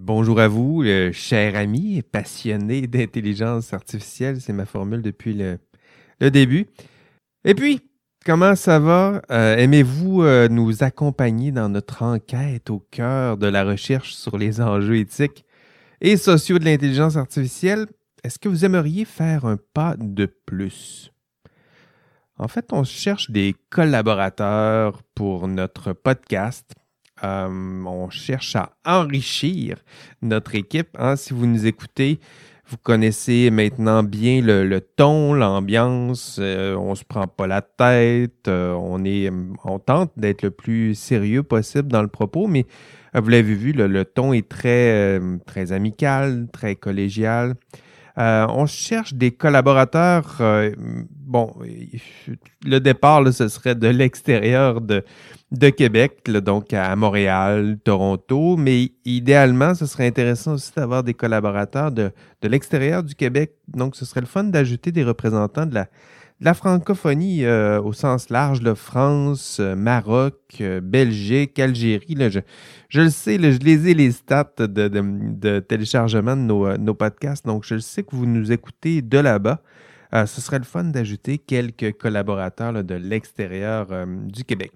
Bonjour à vous, cher ami passionné d'intelligence artificielle. C'est ma formule depuis le, début. Et puis, comment ça va? Euh, aimez-vous euh, nous accompagner dans notre enquête au cœur de la recherche sur les enjeux éthiques et sociaux de l'intelligence artificielle? Est-ce que vous aimeriez faire un pas de plus? En fait, on cherche des collaborateurs pour notre podcast euh, on cherche à enrichir notre équipe. Hein. Si vous nous écoutez, vous connaissez maintenant bien le, ton, l'ambiance. Euh, on se prend pas la tête. Euh, on est, on tente d'être le plus sérieux possible dans le propos, mais vous l'avez vu, le, ton est très amical, très collégial. On cherche des collaborateurs. bon, le départ, ce serait de l'extérieur de, de Québec, donc à Montréal, Toronto, mais idéalement, ce serait intéressant aussi d'avoir des collaborateurs de, de l'extérieur du Québec. Donc, ce serait le fun d'ajouter des représentants de la, la francophonie euh, au sens large, France, euh, Maroc, euh, Belgique, Algérie. Je, le sais, je les ai les stats de, téléchargement de nos, podcasts, donc je le sais que vous nous écoutez de là-bas. ce serait le fun d'ajouter quelques collaborateurs de l'extérieur du Québec.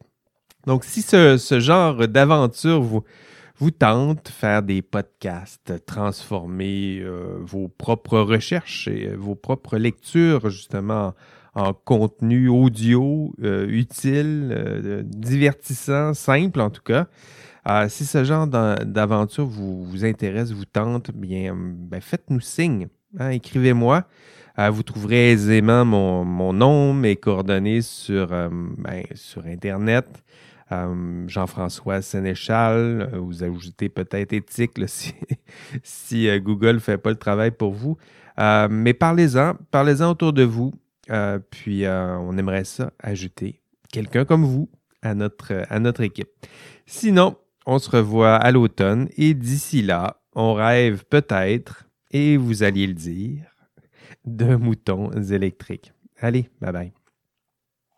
Donc, si ce, genre d'aventure vous, tente, faire des podcasts, transformer vos propres recherches et vos propres lectures, justement, en, contenu audio euh, utile, divertissant, simple en tout cas, si ce genre d'aventure vous, vous intéresse, vous tente, bien, ben, faites-nous signe. Hein, écrivez-moi. vous trouverez aisément mon, mon, nom, mes coordonnées sur, ben, sur Internet. Euh, Jean-François Sénéchal, euh, vous ajoutez peut-être éthique si, euh, Google ne fait pas le travail pour vous. mais parlez-en, parlez-en autour de vous. Puis on aimerait ça ajouter quelqu'un comme vous à notre, à notre équipe. Sinon, on se revoit à l'automne et d'ici là, on rêve peut-être, et vous alliez le dire, de moutons électriques. Allez, bye bye.